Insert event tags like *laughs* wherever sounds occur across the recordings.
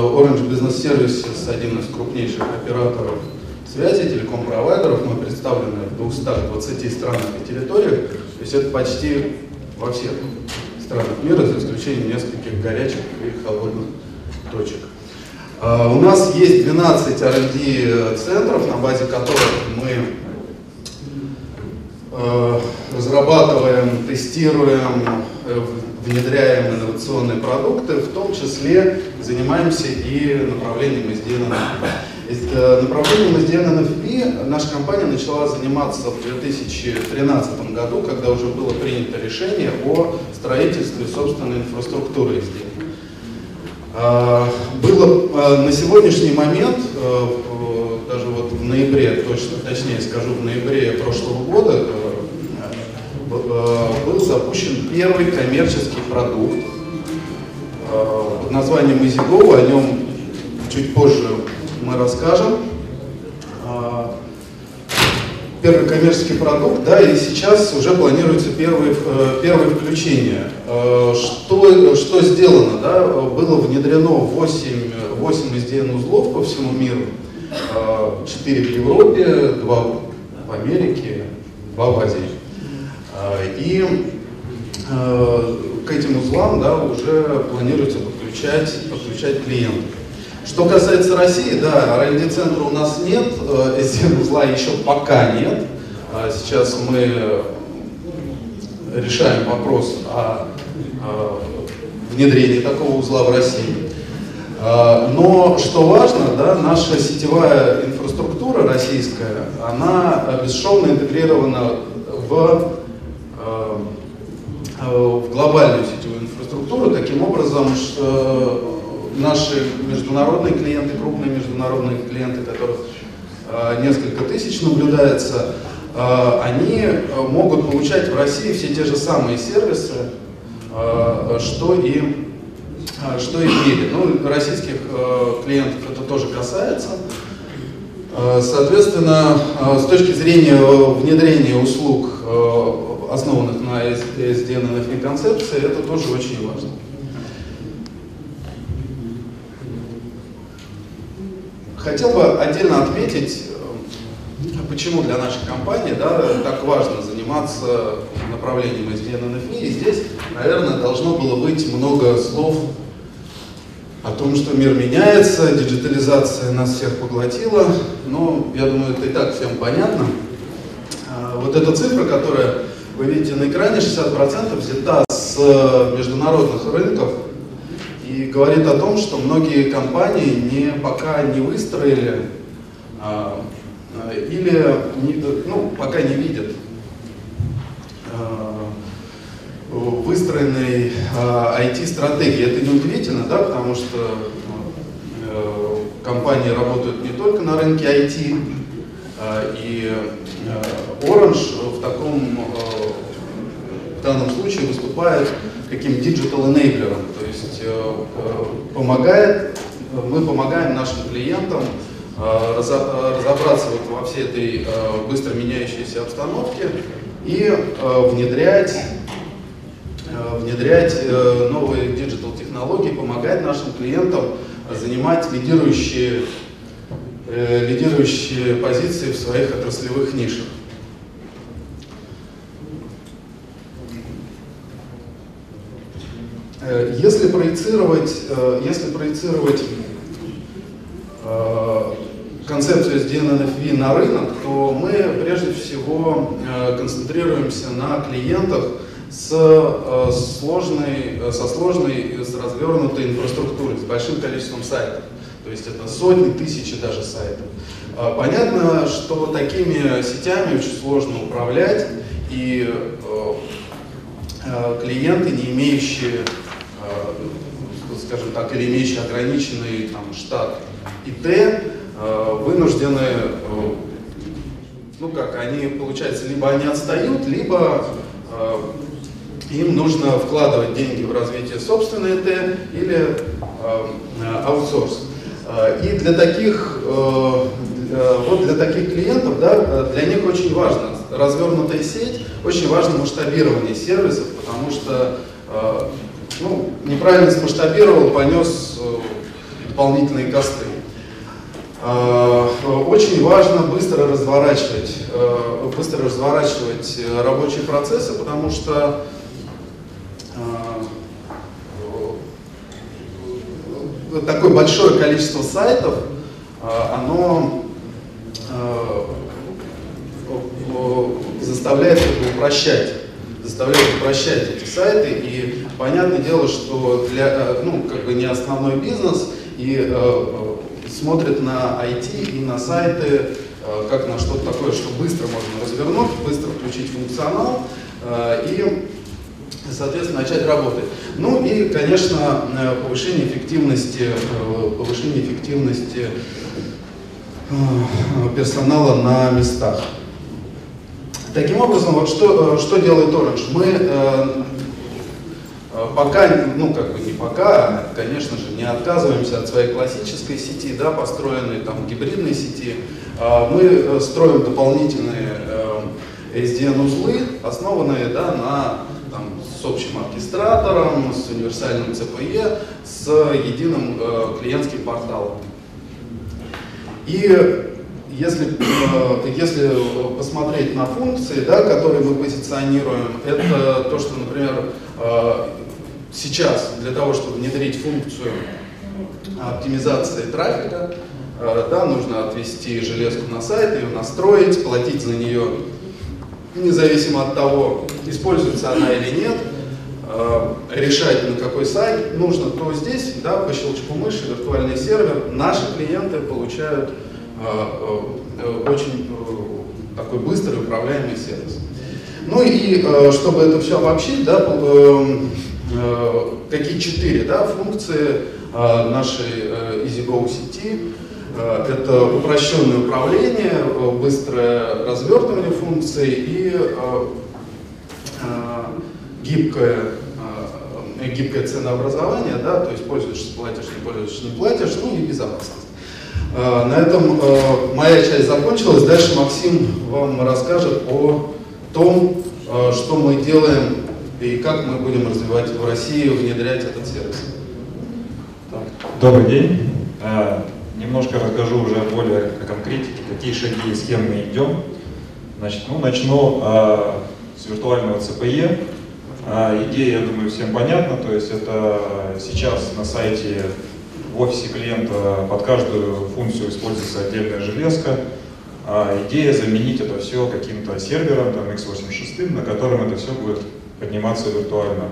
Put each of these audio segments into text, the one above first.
Orange Business Services один из крупнейших операторов связи, телеком-провайдеров. Мы представлены в 220 странах и территориях. То есть это почти во всех странах мира, за исключением нескольких горячих и холодных точек. А, у нас есть 12 R&D центров, на базе которых мы э, разрабатываем, тестируем, э, внедряем инновационные продукты, в том числе занимаемся и направлением SDN э, Направлением SDN NFP наша компания начала заниматься в 2013 году, когда уже было принято решение о строительстве собственной инфраструктуры SDN. А, было а, на сегодняшний момент, э, даже вот в ноябре, точно, точнее скажу, в ноябре прошлого года э, э, был запущен первый коммерческий продукт под названием EasyGo, о нем чуть позже мы расскажем. А, первый коммерческий продукт, да, и сейчас уже планируется первое, первое включение. Что, что сделано, да, было внедрено 8, 8 SDN узлов по всему миру, 4 в Европе, 2 в Америке, 2 в Азии. И к этим узлам да, уже планируется подключать, подключать клиентов. Что касается России, да, R&D центра у нас нет, SDN *laughs* узла еще пока нет. Сейчас мы решаем вопрос о внедрении такого узла в России. Но что важно, да, наша сетевая инфраструктура российская, она бесшовно интегрирована в, в глобальную сетевую инфраструктуру, таким образом, наши международные клиенты, крупные международные клиенты, которых э, несколько тысяч наблюдается, э, они могут получать в России все те же самые сервисы, э, что и что и в мире. Ну, российских клиентов это тоже касается. Соответственно, с точки зрения внедрения услуг, основанных на SDN концепции, это тоже очень важно. Хотел бы отдельно отметить, э, почему для нашей компании да, так важно заниматься направлением SDN NFI. И здесь, наверное, должно было быть много слов о том, что мир меняется, диджитализация нас всех поглотила, но я думаю, это и так всем понятно. А, вот эта цифра, которая вы видите на экране, 60% взята с международных рынков, и говорит о том, что многие компании не, пока не выстроили а, а или не, ну, пока не видят а, выстроенной а, IT-стратегии. Это не удивительно, да, потому что а, компании работают не только на рынке IT, а, и а, Orange в таком а, в данном случае выступает каким digital enabler, то есть э, э, помогает, мы помогаем нашим клиентам э, разобраться вот во всей этой быстро меняющейся обстановке и внедрять, внедрять новые digital технологии, помогать нашим клиентам занимать лидирующие, лидирующие позиции в своих отраслевых нишах. Если проецировать, э, если проецировать э, концепцию SDN-NFV на рынок, то мы прежде всего концентрируемся на клиентах с сложной, со сложной, с развернутой инфраструктурой, с большим количеством сайтов. То есть это сотни, тысячи даже сайтов. Понятно, что такими сетями очень сложно управлять, и клиенты, не имеющие скажем так, или имеющие ограниченный там, штат ИТ, э, вынуждены, э, ну как, они, получается, либо они отстают, либо э, им нужно вкладывать деньги в развитие собственной ИТ или аутсорс. И для таких, вот для таких клиентов, да, для них очень важно развернутая сеть, очень важно масштабирование сервисов, потому что ну, неправильно смасштабировал, понес, дополнительные косты. Очень важно быстро разворачивать, быстро разворачивать рабочие процессы, потому что такое большое количество сайтов, оно заставляет упрощать, заставляет упрощать эти сайты. Понятное дело, что для, э, ну, как бы не основной бизнес и э, э смотрит на IT и на сайты э, как на что-то такое, что быстро можно развернуть, быстро включить функционал э, и соответственно, начать работать. Ну и, конечно, э, повышение эффективности, повышение эффективности персонала на местах. Таким образом, вот что, э, что делает Orange? Мы э, э, пока, ну как бы не пока, а, конечно же, не отказываемся от своей классической сети, да, построенной там гибридной сети. Э, мы э, строим дополнительные э, SDN-узлы, основанные да, на там, с общим оркестратором, с универсальным CPE, с единым э, клиентским порталом. И если, если посмотреть на функции, да, которые мы позиционируем, это то, что, например, сейчас для того, чтобы внедрить функцию оптимизации трафика, э, да, нужно отвести железку на сайт, ее настроить, платить за нее независимо от того, используется она или нет, решать на какой сайт нужно, то здесь, да, по щелчку мыши, виртуальный сервер, наши клиенты получают Э, э, очень э, такой быстрый управляемый сервис. Ну и чтобы это все обобщить, да, какие четыре да, функции нашей EasyGo сети. Это упрощенное управление, быстрое развертывание функций и гибкое, гибкое ценообразование, да, то есть пользуешься, платишь, не пользуешься, не платишь, ну и безопасность. На этом моя часть закончилась. Дальше Максим вам расскажет о том, что мы делаем и как мы будем развивать в России, внедрять этот сервис. Добрый день. Немножко расскажу уже более о конкретике, какие шаги и с кем мы идем. Значит, ну, начну с виртуального ЦПЕ. Идея, я думаю, всем понятна. То есть это сейчас на сайте в офисе клиента под каждую функцию используется отдельная железка. А идея заменить это все каким-то сервером, там x86, на котором это все будет подниматься виртуально.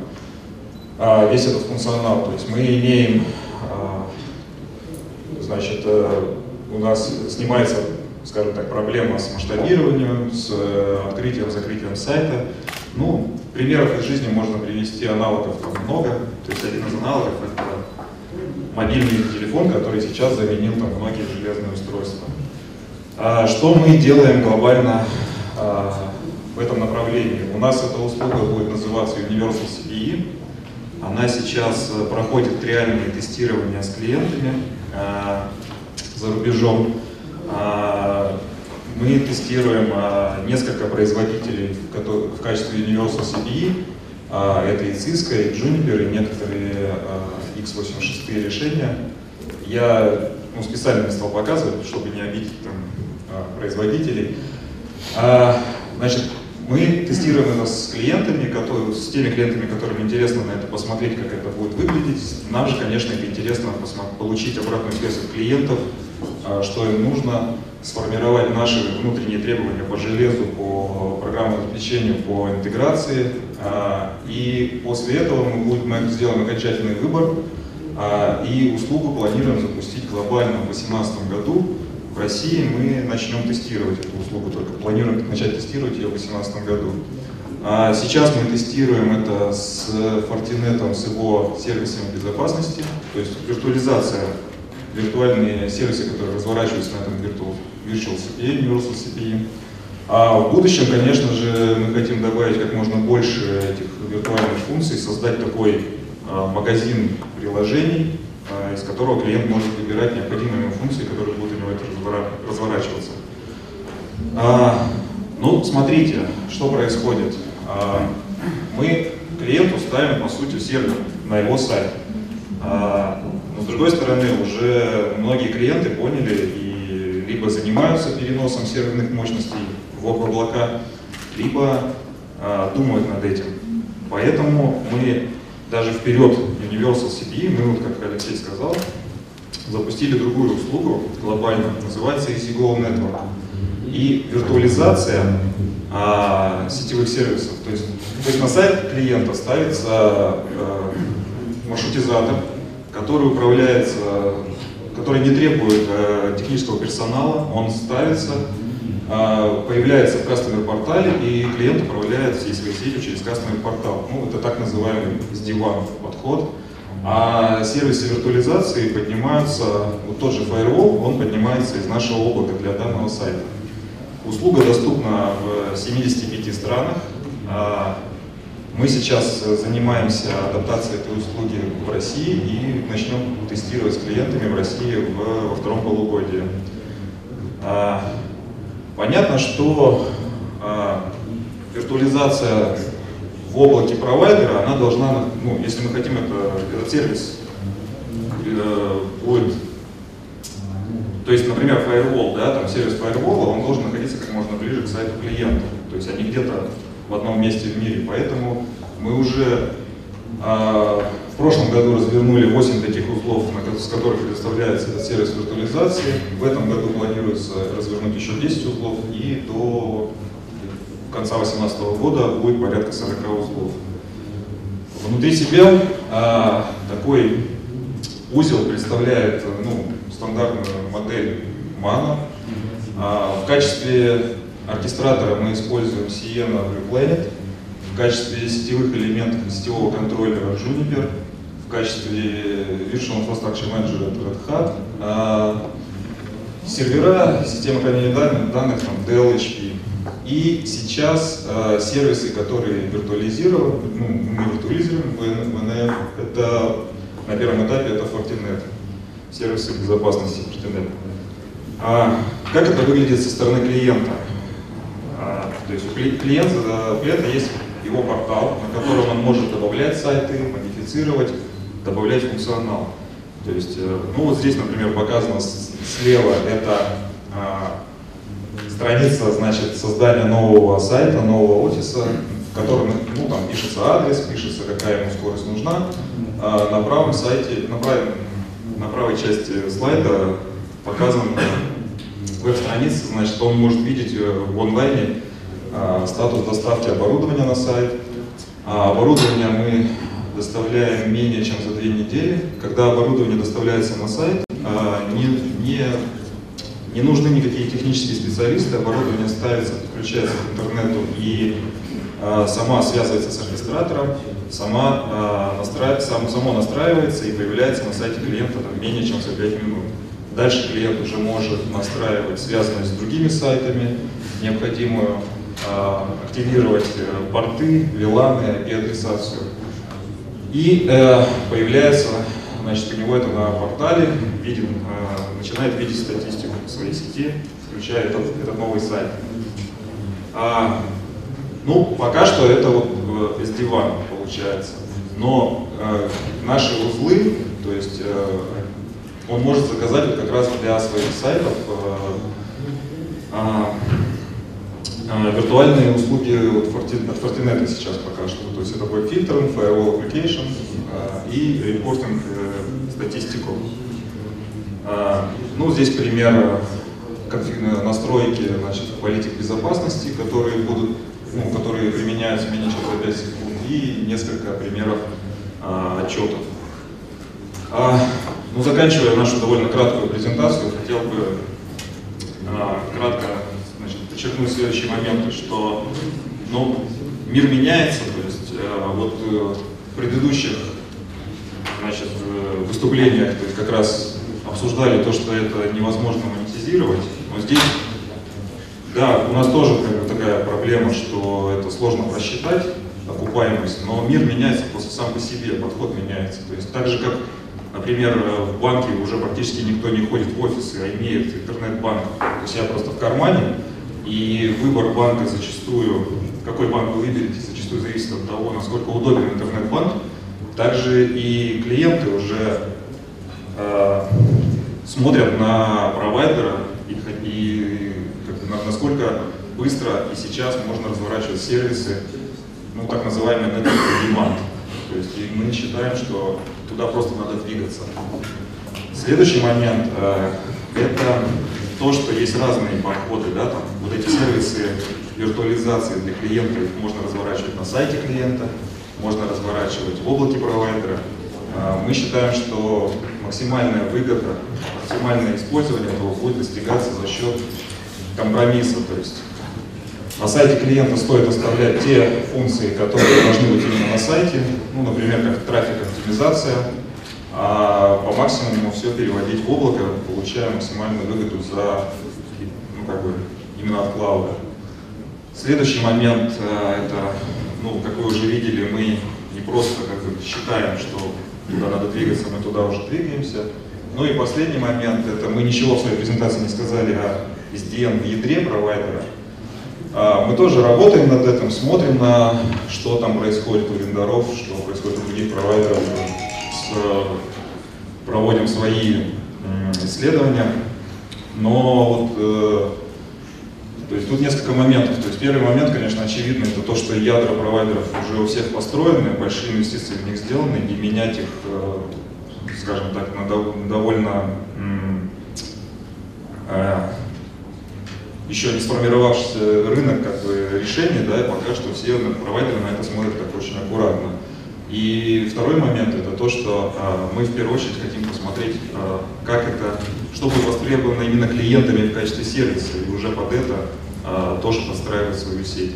А весь этот функционал, то есть мы имеем, а, значит, э, у нас снимается, скажем так, проблема с масштабированием, с э, открытием, закрытием сайта. Ну, примеров из жизни можно привести, аналогов там много. То есть один из аналогов это мобильный телефон, который сейчас заменил там многие железные устройства. А что мы делаем глобально в этом направлении? У нас эта услуга будет называться Universal CPE. Она сейчас э, проходит реальные тестирования с клиентами а, за рубежом. А, мы тестируем а, несколько производителей в, в качестве Universal CPE. А, это и Cisco, и Juniper, и некоторые а, x86 решения. Я ну, специально не стал показывать, чтобы не обидеть там, а, производителей. А, значит, мы тестируем это с клиентами, которые, с теми клиентами, которым интересно на это посмотреть, как это будет выглядеть. Нам же, конечно, это интересно получить обратную связь от клиентов, а, что им нужно, сформировать наши внутренние требования по железу, по программному обеспечению, по интеграции. А, и после этого мы, будем, мы сделаем окончательный выбор а, и услугу планируем запустить глобально в 2018 году. В России мы начнем тестировать эту услугу, только планируем начать тестировать ее в 2018 году. Сейчас мы тестируем это с Fortinet, с его сервисами безопасности, то есть виртуализация виртуальные сервисы, которые разворачиваются на этом Virtual, Virtual CPI, Universal CPI. А в будущем, конечно же, мы хотим добавить как можно больше этих виртуальных функций, создать такой а, магазин приложений, а, из которого клиент может выбирать необходимые ему функции, которые будут у него разворачиваться. А, ну, смотрите, что происходит. А, мы клиенту ставим, по сути, сервер на его сайт. А, другой стороны, уже многие клиенты поняли и либо занимаются переносом серверных мощностей в облака, либо думают над этим. Поэтому мы даже вперед Universal CPE, мы, вот, как Алексей сказал, запустили другую услугу глобальную, называется EasyGo Network. И виртуализация а, сетевых сервисов. То есть, то есть на сайт клиента ставится а, маршрутизатор, который управляется, который не требует а, технического персонала, он ставится, появляется в кастомер портале и клиент управляет всей своей сетью через кастомер портал. Ну, это так называемый SDWAN подход. А сервисы виртуализации поднимаются, вот тот же Firewall, он поднимается из нашего облака для данного сайта. Услуга доступна в 75 странах. А, мы сейчас занимаемся адаптацией этой услуги в России и начнем тестировать с клиентами в России во втором полугодии. Понятно, что а, виртуализация в облаке провайдера, она должна, ну, если мы хотим это, этот сервис э, будет то есть, например, firewall, да, там сервис firewall, он должен находиться как можно ближе к сайту клиента. То есть они где-то в одном месте в мире. Поэтому мы уже э, в прошлом году развернули 8 таких узлов, с которых предоставляется этот сервис виртуализации. В этом году планируется развернуть еще 10 узлов и до конца 2018 года будет порядка 40 узлов. Внутри себя э, такой узел представляет ну, стандартную модель MANO. А, в качестве оркестратора мы используем Sienna Blue Planet. В качестве сетевых элементов сетевого контроллера Juniper. Качестве Virtual Infrastructure Manager Red Hat. А, сервера, система хранения данных, данных там, Dell, HP. И сейчас э, сервисы, которые виртуализированы, ну, мы виртуализируем в NF, это на первом этапе это Fortinet сервисы безопасности Fortinet. А как это выглядит со стороны клиента? А, то есть у клиента, у клиента есть его портал, на котором он может добавлять сайты, модифицировать, добавлять функционал. То есть, э, ну вот здесь, например, показано слева, это а, страница, значит, создания нового сайта, нового офиса, в котором, ну, там пишется адрес, пишется, какая ему скорость нужна. А на правом сайте, на правом на правой части слайда показан веб-страница, значит, он может видеть э, в онлайне а, статус доставки оборудования на сайт. А оборудование мы доставляем менее чем за две недели. Когда оборудование доставляется на сайт, а, не, не, не нужны никакие технические специалисты, оборудование ставится, подключается к интернету и а, сама связывается с оркестратором, сама, а, настраив, сам, само настраивается и появляется на сайте клиента там, менее чем за 5 минут. Дальше клиент уже может настраивать связанность с другими сайтами, необходимую активировать э, порты, виланы, IP-адресацию. И э, появляется, значит, у него это на портале, виден, э, начинает видеть статистику своей сети, включая этот, этот новый сайт. А, ну, пока что это вот э, SD-WAN получается. Но э, наши узлы, то есть э, он может заказать вот как раз для своих сайтов э, э, виртуальные услуги вот, от Fortinet сейчас пока что. То есть это будет фильтринг, firewall application и репортинг э, статистику. Э, ну, здесь пример э, настройки значит, политик безопасности, которые будут ну, которые применяются менее чем за 5 секунд, и несколько примеров а, отчетов. А, ну, заканчивая нашу довольно краткую презентацию, хотел бы а, кратко подчеркнуть следующие моменты, что ну, мир меняется, то есть а, вот э, в предыдущих значит, э, выступлениях то есть как раз обсуждали то, что это невозможно монетизировать, но здесь да, у нас тоже как бы, такая проблема, что это сложно просчитать, окупаемость, но мир меняется просто сам по себе, подход меняется. То есть так же, как, например, в банке уже практически никто не ходит в офисы, а имеет интернет-банк. То есть я просто в кармане, и выбор банка зачастую, какой банк вы выберете, зачастую зависит от того, насколько удобен интернет-банк. Также и клиенты уже смотрят на провайдера и, и как на- насколько быстро и сейчас можно разворачивать сервисы, ну, так называемый network demand. То есть и мы считаем, что туда просто надо двигаться. Следующий момент э, это то, что есть разные подходы, да, там вот эти сервисы виртуализации для клиента, их можно разворачивать на сайте клиента, можно разворачивать в облаке провайдера. А, Мы считаем, что максимальная выгода, максимальное использование этого будет достигаться за счет компромисса, то есть на сайте клиента стоит оставлять те функции, которые должны быть именно на сайте, ну, например, как трафик оптимизация, а по максимуму все переводить в облако, получая максимальную выгоду за, ну, как бы, именно от клауда. Следующий момент, э, это, ну, как вы уже видели, мы не просто как бы считаем, что туда надо двигаться, мы туда уже двигаемся. Ну и последний момент, это мы ничего в своей презентации не сказали о SDN в ядре провайдера. А, Мы тоже работаем над этим, смотрим на что там происходит у вендоров, что происходит у других провайдеров, с, э, проводим свои исследования. Но вот, э, то есть тут несколько моментов. То есть первый момент, конечно, очевидно, это то, что ядра провайдеров уже у всех построены, большие инвестиции в них сделаны, и менять их, э, скажем так, на дов- довольно э, еще не сформировавшийся рынок как бы, решений, да, и пока что все провайдеры на это смотрят так очень аккуратно. И второй момент это то, что э, мы в первую очередь хотим посмотреть, э, как это, что будет востребовано именно клиентами в качестве сервиса, и уже под это э, тоже подстраивать свою сеть.